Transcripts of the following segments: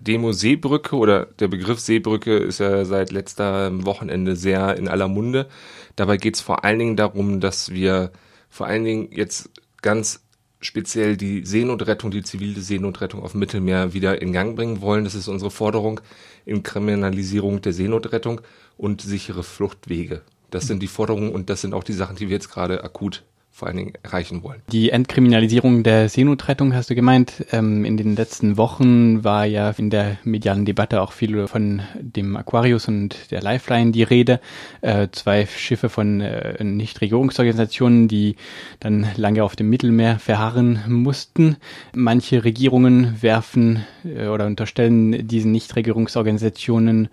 Demo Seebrücke oder der Begriff Seebrücke ist ja seit letzter Wochenende sehr in aller Munde. Dabei geht es vor allen Dingen darum, dass wir vor allen Dingen jetzt ganz speziell die Seenotrettung, die zivile Seenotrettung auf Mittelmeer wieder in Gang bringen wollen. Das ist unsere Forderung in Kriminalisierung der Seenotrettung und sichere Fluchtwege. Das sind die Forderungen und das sind auch die Sachen, die wir jetzt gerade akut vor allen Dingen erreichen wollen. Die Entkriminalisierung der Seenotrettung hast du gemeint. Ähm, in den letzten Wochen war ja in der medialen Debatte auch viel von dem Aquarius und der Lifeline die Rede. Äh, zwei Schiffe von äh, Nichtregierungsorganisationen, die dann lange auf dem Mittelmeer verharren mussten. Manche Regierungen werfen äh, oder unterstellen diesen Nichtregierungsorganisationen,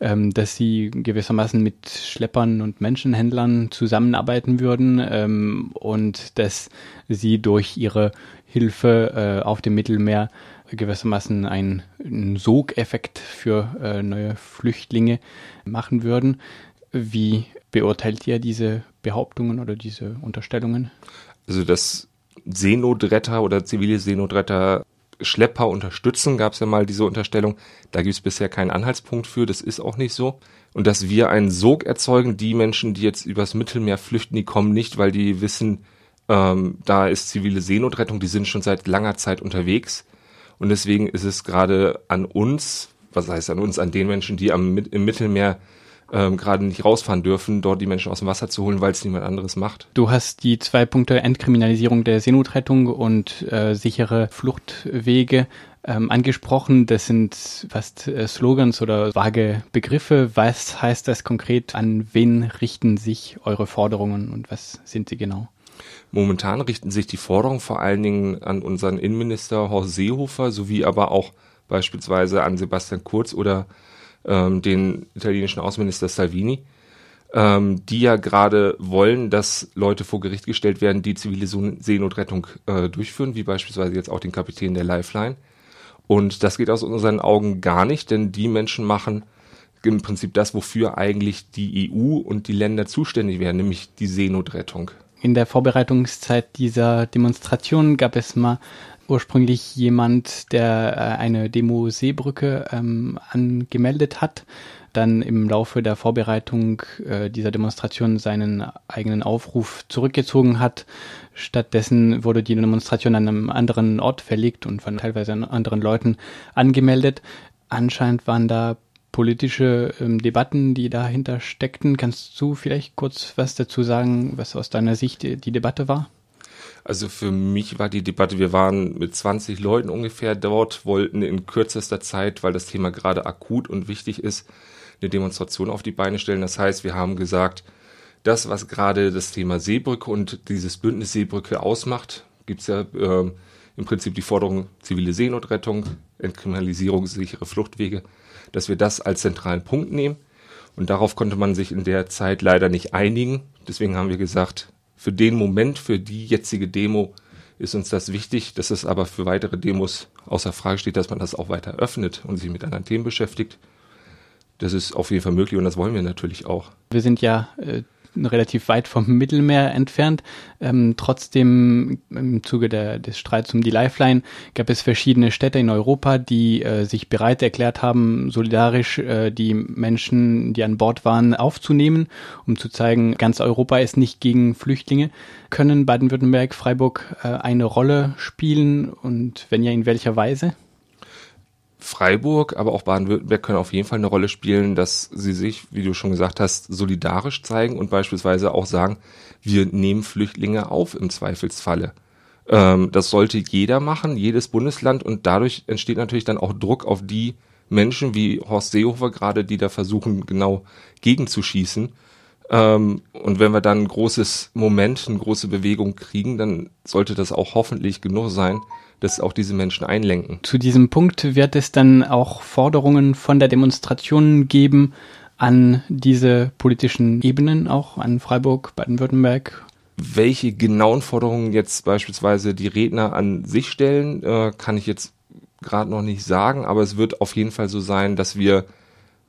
ähm, dass sie gewissermaßen mit Schleppern und Menschenhändlern zusammenarbeiten würden ähm, und dass sie durch ihre Hilfe äh, auf dem Mittelmeer gewissermaßen einen, einen Sogeffekt für äh, neue Flüchtlinge machen würden. Wie beurteilt ihr diese Behauptungen oder diese Unterstellungen? Also dass Seenotretter oder zivile Seenotretter Schlepper unterstützen, gab es ja mal diese Unterstellung. Da gibt es bisher keinen Anhaltspunkt für, das ist auch nicht so. Und dass wir einen Sog erzeugen, die Menschen, die jetzt übers Mittelmeer flüchten, die kommen nicht, weil die wissen, ähm, da ist zivile Seenotrettung, die sind schon seit langer Zeit unterwegs. Und deswegen ist es gerade an uns, was heißt an uns, an den Menschen, die am, im Mittelmeer ähm, gerade nicht rausfahren dürfen, dort die Menschen aus dem Wasser zu holen, weil es niemand anderes macht. Du hast die zwei Punkte Entkriminalisierung der Seenotrettung und äh, sichere Fluchtwege ähm, angesprochen. Das sind fast äh, Slogans oder vage Begriffe. Was heißt das konkret? An wen richten sich eure Forderungen und was sind sie genau? Momentan richten sich die Forderungen vor allen Dingen an unseren Innenminister Horst Seehofer sowie aber auch beispielsweise an Sebastian Kurz oder ähm, den italienischen Außenminister Salvini, ähm, die ja gerade wollen, dass Leute vor Gericht gestellt werden, die zivile Seenotrettung äh, durchführen, wie beispielsweise jetzt auch den Kapitän der Lifeline. Und das geht aus unseren Augen gar nicht, denn die Menschen machen im Prinzip das, wofür eigentlich die EU und die Länder zuständig wären, nämlich die Seenotrettung. In der Vorbereitungszeit dieser Demonstration gab es mal ursprünglich jemand, der äh, eine Demo Seebrücke ähm, angemeldet hat, dann im Laufe der Vorbereitung äh, dieser Demonstration seinen eigenen Aufruf zurückgezogen hat. Stattdessen wurde die Demonstration an einem anderen Ort verlegt und von teilweise anderen Leuten angemeldet. Anscheinend waren da politische ähm, Debatten, die dahinter steckten. Kannst du vielleicht kurz was dazu sagen, was aus deiner Sicht die, die Debatte war? Also für mich war die Debatte, wir waren mit 20 Leuten ungefähr dort, wollten in kürzester Zeit, weil das Thema gerade akut und wichtig ist, eine Demonstration auf die Beine stellen. Das heißt, wir haben gesagt, das, was gerade das Thema Seebrücke und dieses Bündnis Seebrücke ausmacht, gibt es ja äh, im Prinzip die Forderung zivile Seenotrettung, Entkriminalisierung, sichere Fluchtwege, dass wir das als zentralen Punkt nehmen. Und darauf konnte man sich in der Zeit leider nicht einigen. Deswegen haben wir gesagt, für den Moment, für die jetzige Demo ist uns das wichtig, dass es aber für weitere Demos außer Frage steht, dass man das auch weiter öffnet und sich mit anderen Themen beschäftigt. Das ist auf jeden Fall möglich und das wollen wir natürlich auch. Wir sind ja äh, relativ weit vom Mittelmeer entfernt. Ähm, trotzdem im Zuge der, des Streits um die Lifeline gab es verschiedene Städte in Europa, die äh, sich bereit erklärt haben, solidarisch äh, die Menschen, die an Bord waren, aufzunehmen, um zu zeigen, ganz Europa ist nicht gegen Flüchtlinge. Können Baden-Württemberg, Freiburg äh, eine Rolle spielen und wenn ja, in welcher Weise? Freiburg, aber auch Baden-Württemberg können auf jeden Fall eine Rolle spielen, dass sie sich, wie du schon gesagt hast, solidarisch zeigen und beispielsweise auch sagen, wir nehmen Flüchtlinge auf im Zweifelsfalle. Ähm, das sollte jeder machen, jedes Bundesland und dadurch entsteht natürlich dann auch Druck auf die Menschen wie Horst Seehofer gerade, die da versuchen, genau gegenzuschießen. Ähm, und wenn wir dann ein großes Moment, eine große Bewegung kriegen, dann sollte das auch hoffentlich genug sein, dass auch diese Menschen einlenken. Zu diesem Punkt wird es dann auch Forderungen von der Demonstration geben an diese politischen Ebenen, auch an Freiburg, Baden-Württemberg. Welche genauen Forderungen jetzt beispielsweise die Redner an sich stellen, äh, kann ich jetzt gerade noch nicht sagen, aber es wird auf jeden Fall so sein, dass wir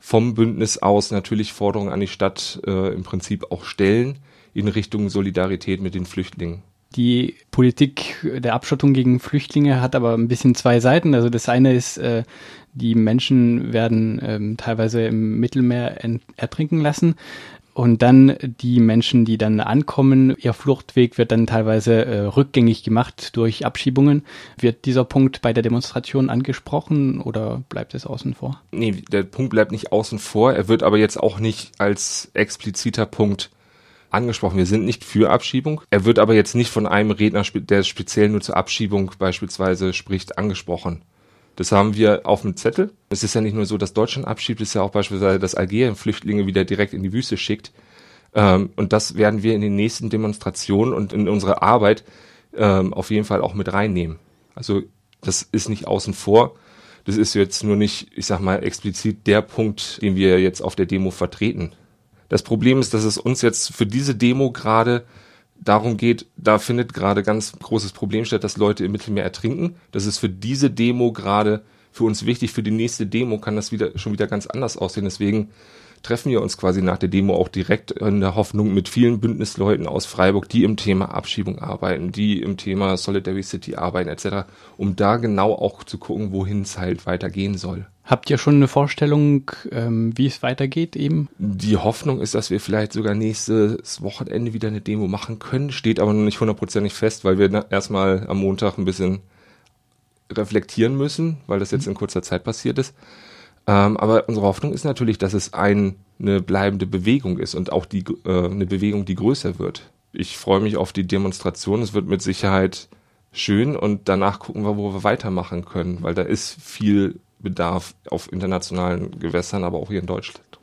vom Bündnis aus natürlich Forderungen an die Stadt äh, im Prinzip auch stellen in Richtung Solidarität mit den Flüchtlingen. Die Politik der Abschottung gegen Flüchtlinge hat aber ein bisschen zwei Seiten. Also das eine ist, äh, die Menschen werden ähm, teilweise im Mittelmeer ertrinken lassen. Und dann die Menschen, die dann ankommen, ihr Fluchtweg wird dann teilweise äh, rückgängig gemacht durch Abschiebungen. Wird dieser Punkt bei der Demonstration angesprochen oder bleibt es außen vor? Nee, der Punkt bleibt nicht außen vor. Er wird aber jetzt auch nicht als expliziter Punkt angesprochen. Wir sind nicht für Abschiebung. Er wird aber jetzt nicht von einem Redner, der speziell nur zur Abschiebung beispielsweise spricht, angesprochen. Das haben wir auf dem Zettel. Es ist ja nicht nur so, dass Deutschland abschiebt, es ist ja auch beispielsweise, dass Algerien Flüchtlinge wieder direkt in die Wüste schickt. Ähm, und das werden wir in den nächsten Demonstrationen und in unserer Arbeit ähm, auf jeden Fall auch mit reinnehmen. Also das ist nicht außen vor. Das ist jetzt nur nicht, ich sag mal, explizit der Punkt, den wir jetzt auf der Demo vertreten. Das Problem ist, dass es uns jetzt für diese Demo gerade darum geht, da findet gerade ganz großes Problem statt, dass Leute im Mittelmeer ertrinken. Das ist für diese Demo gerade für uns wichtig. Für die nächste Demo kann das wieder schon wieder ganz anders aussehen. Deswegen treffen wir uns quasi nach der Demo auch direkt in der Hoffnung mit vielen Bündnisleuten aus Freiburg, die im Thema Abschiebung arbeiten, die im Thema Solidarity City arbeiten etc., um da genau auch zu gucken, wohin es halt weitergehen soll. Habt ihr schon eine Vorstellung, ähm, wie es weitergeht eben? Die Hoffnung ist, dass wir vielleicht sogar nächstes Wochenende wieder eine Demo machen können, steht aber noch nicht hundertprozentig fest, weil wir erstmal am Montag ein bisschen reflektieren müssen, weil das jetzt in kurzer Zeit passiert ist. Ähm, aber unsere Hoffnung ist natürlich, dass es ein, eine bleibende Bewegung ist und auch die, äh, eine Bewegung, die größer wird. Ich freue mich auf die Demonstration. Es wird mit Sicherheit schön und danach gucken wir, wo wir weitermachen können, weil da ist viel Bedarf auf internationalen Gewässern, aber auch hier in Deutschland.